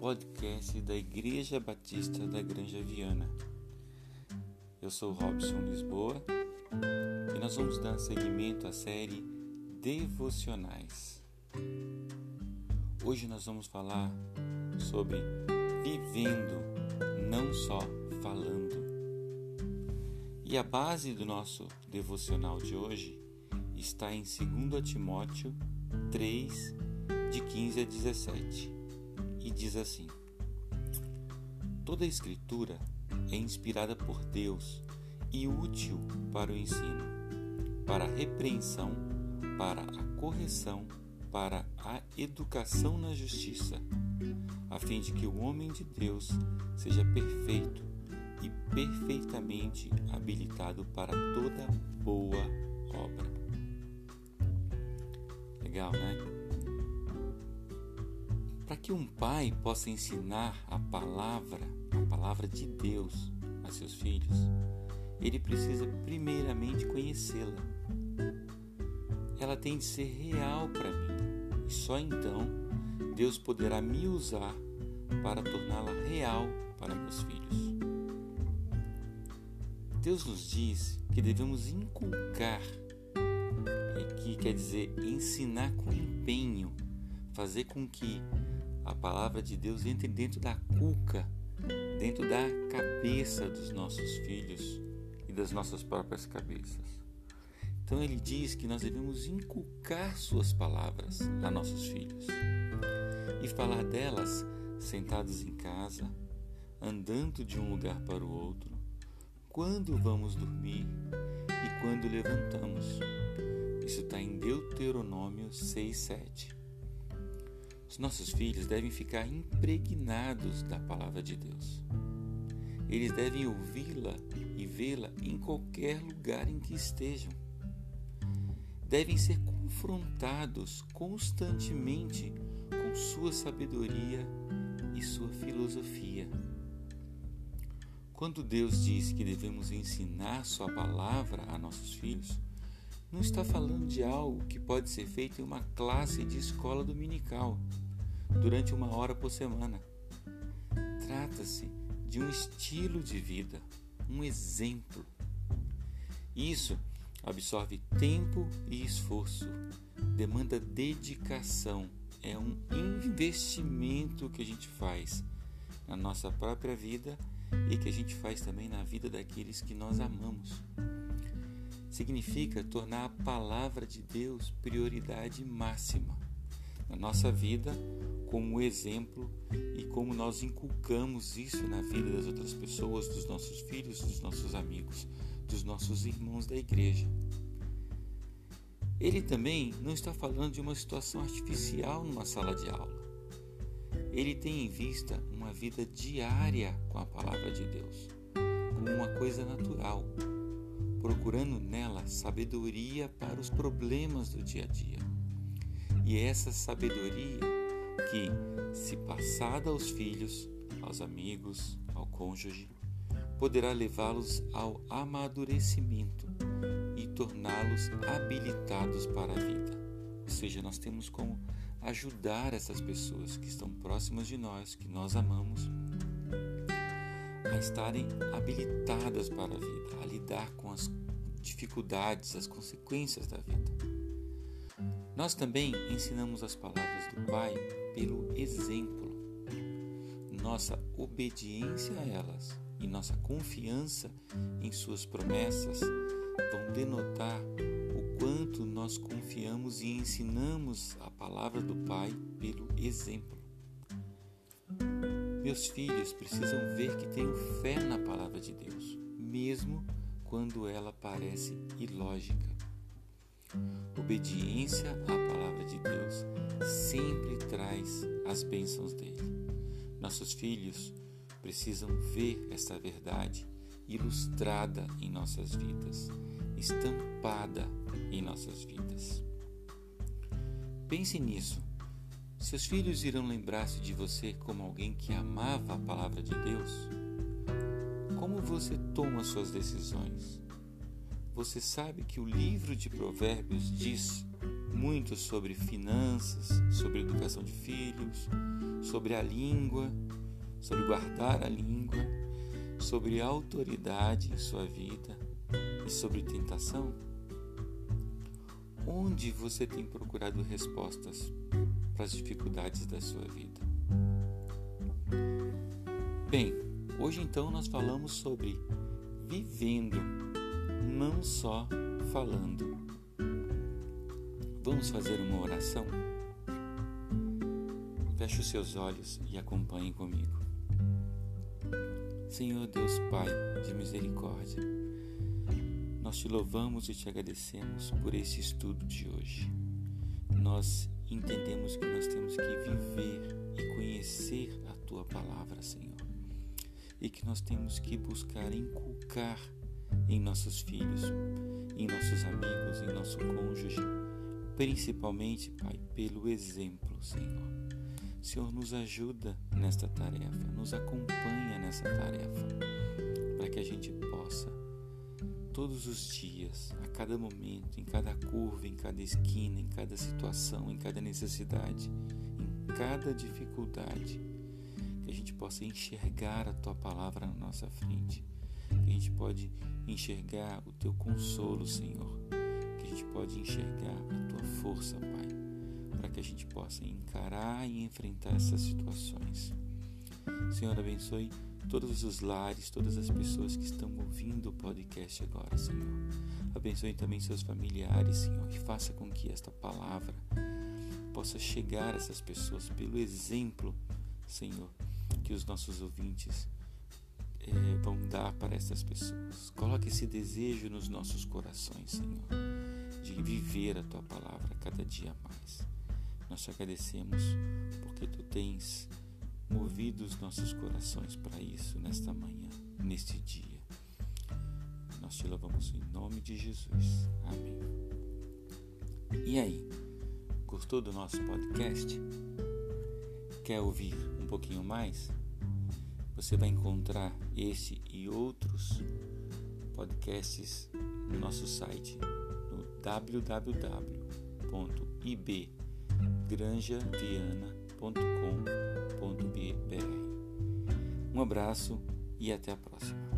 podcast da Igreja Batista da Granja Viana. Eu sou Robson Lisboa e nós vamos dar seguimento à série Devocionais. Hoje nós vamos falar sobre vivendo, não só falando. E a base do nosso devocional de hoje está em 2 Timóteo 3, de 15 a 17 e diz assim: Toda a Escritura é inspirada por Deus e útil para o ensino, para a repreensão, para a correção, para a educação na justiça, a fim de que o homem de Deus seja perfeito e perfeitamente habilitado para toda boa obra. Legal, né? Para que um pai possa ensinar a palavra, a palavra de Deus a seus filhos, ele precisa primeiramente conhecê-la. Ela tem de ser real para mim, e só então Deus poderá me usar para torná-la real para meus filhos. Deus nos diz que devemos inculcar, que quer dizer ensinar com empenho, fazer com que a palavra de Deus entre dentro da cuca, dentro da cabeça dos nossos filhos e das nossas próprias cabeças. Então ele diz que nós devemos inculcar suas palavras a nossos filhos e falar delas sentados em casa, andando de um lugar para o outro, quando vamos dormir e quando levantamos. Isso está em Deuteronômio 6, 7. Os nossos filhos devem ficar impregnados da palavra de Deus. Eles devem ouvi-la e vê-la em qualquer lugar em que estejam. Devem ser confrontados constantemente com sua sabedoria e sua filosofia. Quando Deus diz que devemos ensinar Sua palavra a nossos filhos, não está falando de algo que pode ser feito em uma classe de escola dominical, durante uma hora por semana. Trata-se de um estilo de vida, um exemplo. Isso absorve tempo e esforço, demanda dedicação, é um investimento que a gente faz na nossa própria vida e que a gente faz também na vida daqueles que nós amamos significa tornar a palavra de Deus prioridade máxima na nossa vida, como exemplo e como nós inculcamos isso na vida das outras pessoas, dos nossos filhos, dos nossos amigos, dos nossos irmãos da igreja. Ele também não está falando de uma situação artificial numa sala de aula. Ele tem em vista uma vida diária com a palavra de Deus, como uma coisa natural, procurando nela sabedoria para os problemas do dia a dia. E essa sabedoria que, se passada aos filhos, aos amigos, ao cônjuge, poderá levá-los ao amadurecimento e torná-los habilitados para a vida. Ou seja, nós temos como ajudar essas pessoas que estão próximas de nós, que nós amamos, a estarem habilitadas para a vida, a lidar com as dificuldades, as consequências da vida. Nós também ensinamos as palavras do Pai pelo exemplo. Nossa obediência a elas e nossa confiança em Suas promessas vão denotar o quanto nós confiamos e ensinamos a palavra do Pai pelo exemplo. Meus filhos precisam ver que tenho fé na palavra de Deus, mesmo quando ela parece ilógica. Obediência à palavra de Deus sempre traz as bênçãos dele. Nossos filhos precisam ver esta verdade ilustrada em nossas vidas, estampada em nossas vidas. Pense nisso seus filhos irão lembrar-se de você como alguém que amava a palavra de Deus? Como você toma suas decisões? Você sabe que o livro de Provérbios diz muito sobre finanças, sobre educação de filhos, sobre a língua, sobre guardar a língua, sobre autoridade em sua vida e sobre tentação? Onde você tem procurado respostas para as dificuldades da sua vida? Bem, hoje então nós falamos sobre vivendo, não só falando. Vamos fazer uma oração? Feche os seus olhos e acompanhe comigo. Senhor Deus Pai de misericórdia, nós te louvamos e te agradecemos por esse estudo de hoje. Nós entendemos que nós temos que viver e conhecer a tua palavra, Senhor, e que nós temos que buscar inculcar em nossos filhos, em nossos amigos, em nosso cônjuge, principalmente, Pai, pelo exemplo, Senhor. Senhor, nos ajuda nesta tarefa, nos acompanha nessa tarefa, para que a gente possa, todos os dias, a cada momento, em cada curva, em cada esquina, em cada situação, em cada necessidade, em cada dificuldade, que a gente possa enxergar a tua palavra na nossa frente, que a gente pode enxergar o teu consolo, Senhor, que a gente pode enxergar a tua força, Pai para que a gente possa encarar e enfrentar essas situações. Senhor, abençoe todos os lares, todas as pessoas que estão ouvindo o podcast agora, Senhor. Abençoe também seus familiares, Senhor, e faça com que esta palavra possa chegar a essas pessoas pelo exemplo, Senhor, que os nossos ouvintes é, vão dar para essas pessoas. Coloque esse desejo nos nossos corações, Senhor, de viver a tua palavra cada dia mais. Nós te agradecemos porque tu tens movido os nossos corações para isso nesta manhã, neste dia. Nós te louvamos em nome de Jesus. Amém. E aí, gostou do nosso podcast? Quer ouvir um pouquinho mais? Você vai encontrar esse e outros podcasts no nosso site no www.ib granjaviana.com.br. Um abraço e até a próxima.